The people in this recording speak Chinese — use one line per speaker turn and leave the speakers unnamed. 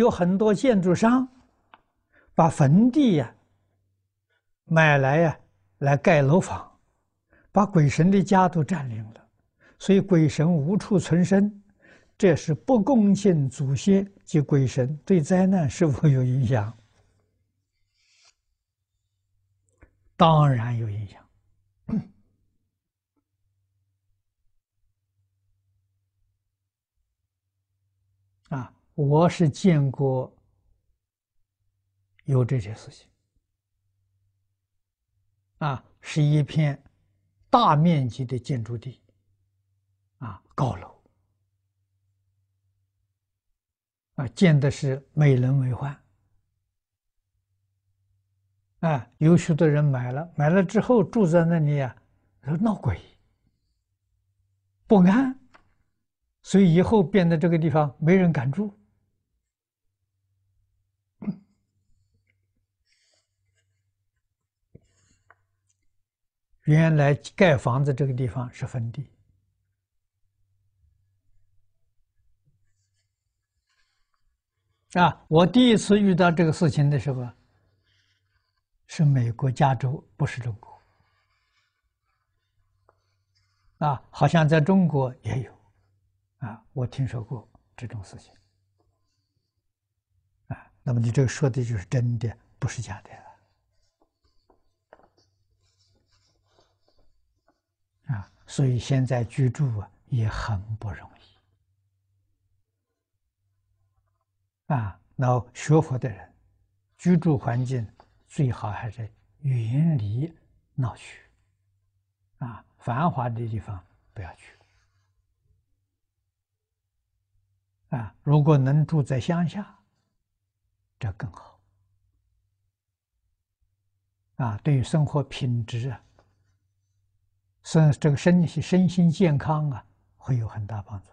有很多建筑商把坟地呀买来呀，来盖楼房，把鬼神的家都占领了，所以鬼神无处存身，这是不恭敬祖先及鬼神，对灾难是否有影响？当然有影响。啊，我是见过有这些事情。啊，是一片大面积的建筑地，啊，高楼，啊，建的是美轮美奂，啊，有许多人买了，买了之后住在那里啊，说闹鬼，不安。所以以后变得这个地方没人敢住。原来盖房子这个地方是坟地。啊，我第一次遇到这个事情的时候，是美国加州，不是中国。啊，好像在中国也有。啊，我听说过这种事情，啊，那么你这个说的就是真的，不是假的，啊，所以现在居住啊也很不容易，啊，那学佛的人，居住环境最好还是远离闹区，啊，繁华的地方不要去。啊，如果能住在乡下，这更好。啊，对于生活品质啊，身这个身体身心健康啊，会有很大帮助。